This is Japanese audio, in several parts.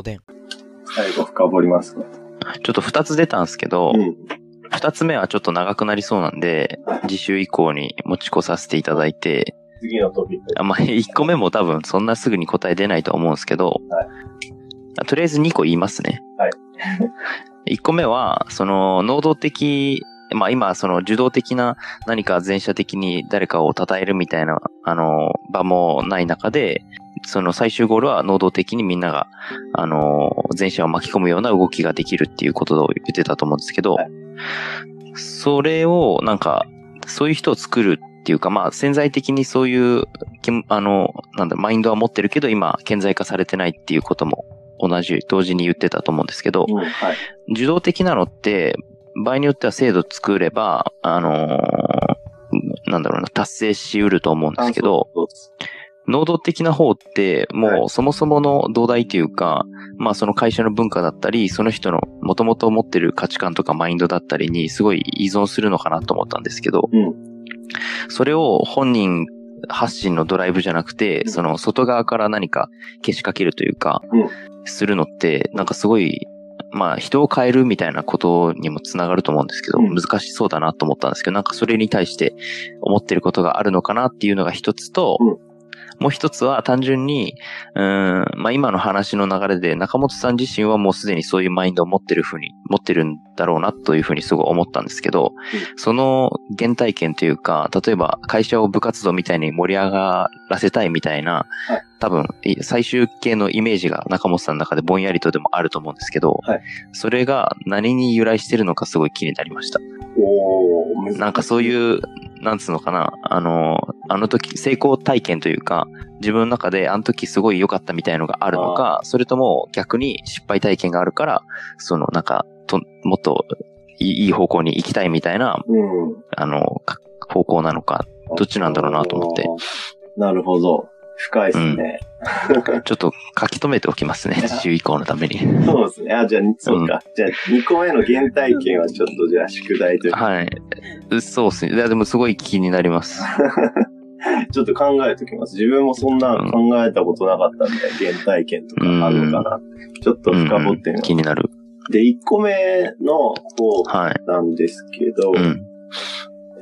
おでん。最後深掘りますかちょっと二つ出たんですけど、うん。二つ目はちょっと長くなりそうなんで、次週以降に持ち越させていただいて、次のトピック。あまあ、一個目も多分そんなすぐに答え出ないと思うんですけど、はいあとりあえず二個言いますね。はい。一個目は、その、能動的、まあ今、その受動的な何か前者的に誰かを称えるみたいな、あの、場もない中で、その最終ゴールは能動的にみんなが、あの、前者を巻き込むような動きができるっていうことを言ってたと思うんですけど、はいそれをなんか、そういう人を作るっていうか、まあ潜在的にそういう、きあの、なんだ、マインドは持ってるけど今、顕在化されてないっていうことも同じ、同時に言ってたと思うんですけど、うん。はい。受動的なのって、場合によっては制度作れば、あのーなんだろうな、達成し得ると思うんですけど、そうです能動的な方って、もはうそもそもの土台というか、まあその会社の文化だったり、その人の元々持ってる価値観とかマインドだったりにすごい依存するのかなと思ったんですけど、うん。それを本人発信のドライブじゃなくて、うん。その外側から何かけしかけるというか、うするのって、なんかすごい、まあ人を変えるみたいなことにもつながると思うんですけど、うん。難しそうだなと思ったんですけど、なんかそれに対して思ってることがあるのかなっていうのが一つと、うんもう一つは単純に、うーん、まあ今の話の流れで中本さん自身はもうすでにそういうマインドを持ってるふうに、持ってるんだろうなというふうにすごい思ったんですけど、その原体験というか、例えば会社を部活動みたいに盛り上がらせたいみたいな、はい多分、い最終形のイメージが中本さんの中でぼんやりとでもあると思うんですけど、はいそれが何に由来してるのかすごい気になりました。なんかそうう。いう、なんつうのかな、あの、あの時成功体験というか、自分の中であの時すごい良かったみたいのがあるのか、それとも逆に失敗体験があるから、そのなんか、ともっといい方向に行きたいみたいな、うん。あの、か方向なのか、どっちなんだろうなと思って。なるほど。深いですね。ちょっと書き留めておきますね、次週以降のために。そうですね。あ、じゃあ、そうか。じゃあ、2個目の原体験はちょっと、じゃあ、宿題というか、はい。うそうっすね。いや、でもすごい気になります。ちょっと考えときます。自分もそんな考えたことなかったんで、原体験とかあるのかな。ちょっと深掘ってみます。気になる。で、1個目の方はい。なんですけど、うん。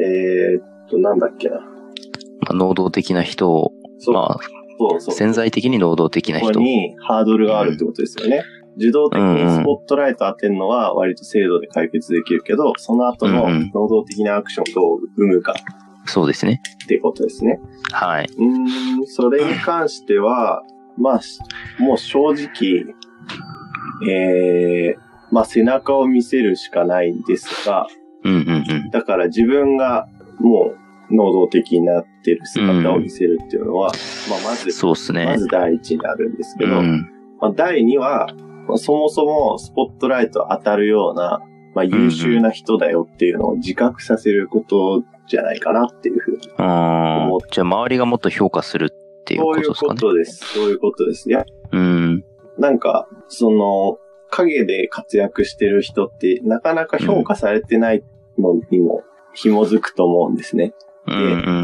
えーっと、なんだっけな。まあ、能動的な人を、まあ、そうそう。潜在的に能動的な人。ここにハードルがあるってことですよね。受動的にスポットライト当てるのは割と精度で解決できるけど、その後のうんうん能動的なアクションをどう生むかそうですね。ってことですね。はい。うーん、それに関しては、まあ、しもう正直、えー、まあ背中を見せるしかないんですが、うんうんうん。だから自分がもう能動的になってる姿を見せるっていうのは、まあまず、そうっすねま。ず第一になるんですけど、うん。まあ、第2は、まあそもそもスポットライト当たるような、まあ、優秀な人だよっていうのを自覚させることじゃないかなっていうふうに。あ思っーじゃあ周りがもっと評価するっていうそういうこことですかね。とです。そういうことです。いや、うん。なんか、その、影で活躍してる人って、なかなか評価されてないのにも紐づくと思うんですね。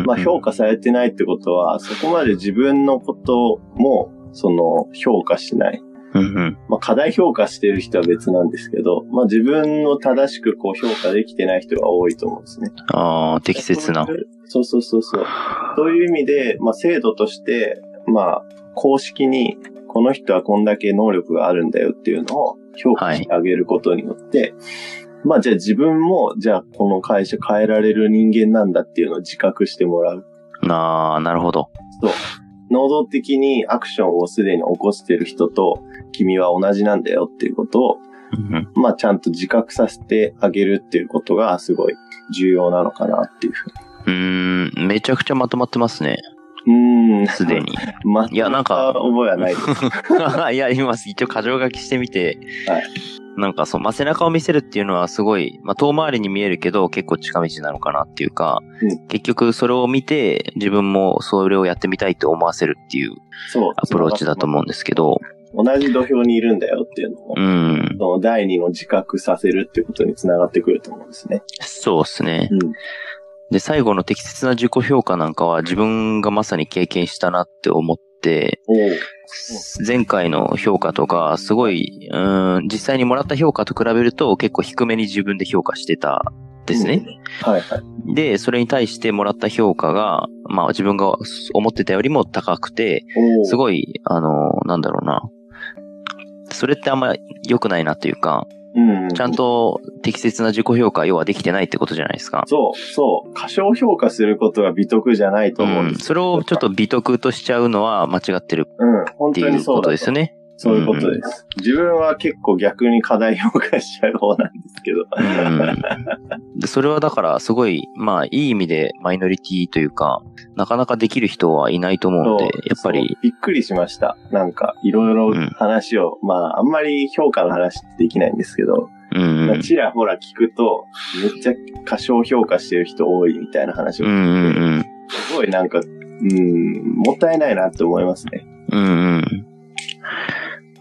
まあ、評価されてないってことは、そこまで自分のことも、その、評価しない。まあ、過大評価してる人は別なんですけど、まあ、自分を正しくこう評価できてない人が多いと思うんですね。ああ、適切な。そうそうそうそう。そういう意味で、まあ、制度として、まあ、公式に、この人はこんだけ能力があるんだよっていうのを評価してあげることによって、まあ、じゃあ自分も、じゃあこの会社変えられる人間なんだっていうのを自覚してもらう。ああ、なるほど。そう。能動的にアクションをすでに起こしてる人と、君は同じなんだよっていうことを、まあちゃんと自覚させてあげるっていうことがすごい重要なのかなっていうふううーん、めちゃくちゃまとまってますね。に。うーん。すで。に。まいやなんか覚えはないです。いや、今、一応過剰書きしてみて、はいなんかそう、まあ、背中を見せるっていうのはすごい、まあ、遠回りに見えるけど、結構近道なのかなっていうか、うん結局それを見て、自分もそれをやってみたいって思わせるっていうそう。アプローチだと思うんですけど、同じ土俵にいるんだよっていうのを、うん、その第二の自覚させるっていうことにつながってくると思うんですね。そうですね。うん。で、最後の適切な自己評価なんかは自分がまさに経験したなって思って、前回の評価とか、すごい、うん、実際にもらった評価と比べると結構低めに自分で評価してたですね。うん、はいはい。で、それに対してもらった評価が、まあ自分が思ってたよりも高くて、すごい、あの、なんだろうな。それってあんま良くないなというか、うん、ちゃんと適切な自己評価、要はできてないってことじゃないですか。そう、そう。過小評価することが美徳じゃないと思うんです、うん、それをちょっと美徳としちゃうのは間違ってるっていうことですよね。そういうことです。うん、自分は結構逆に課題評価しちゃう方なんですけど。うん、でそれはだからすごい、まあいい意味でマイノリティというか、なかなかできる人はいないと思うんで、やっぱり。びっくりしました。なんかいろいろ話を、うん、まああんまり評価の話ってできないんですけど、うんうん、ちらほら聞くと、めっちゃ過小評価してる人多いみたいな話を聞いて、すごいなんか、うん、もったいないなって思いますね。うんうん。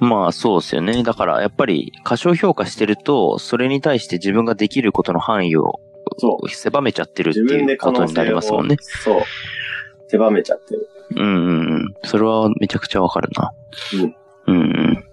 まあそうですよね。だからやっぱり過小評価してると、それに対して自分ができることの範囲を狭めちゃってるっていうことになりますもんね。そう。狭めちゃってる。うんうんうん。それはめちゃくちゃわかるな。うん。うんうん。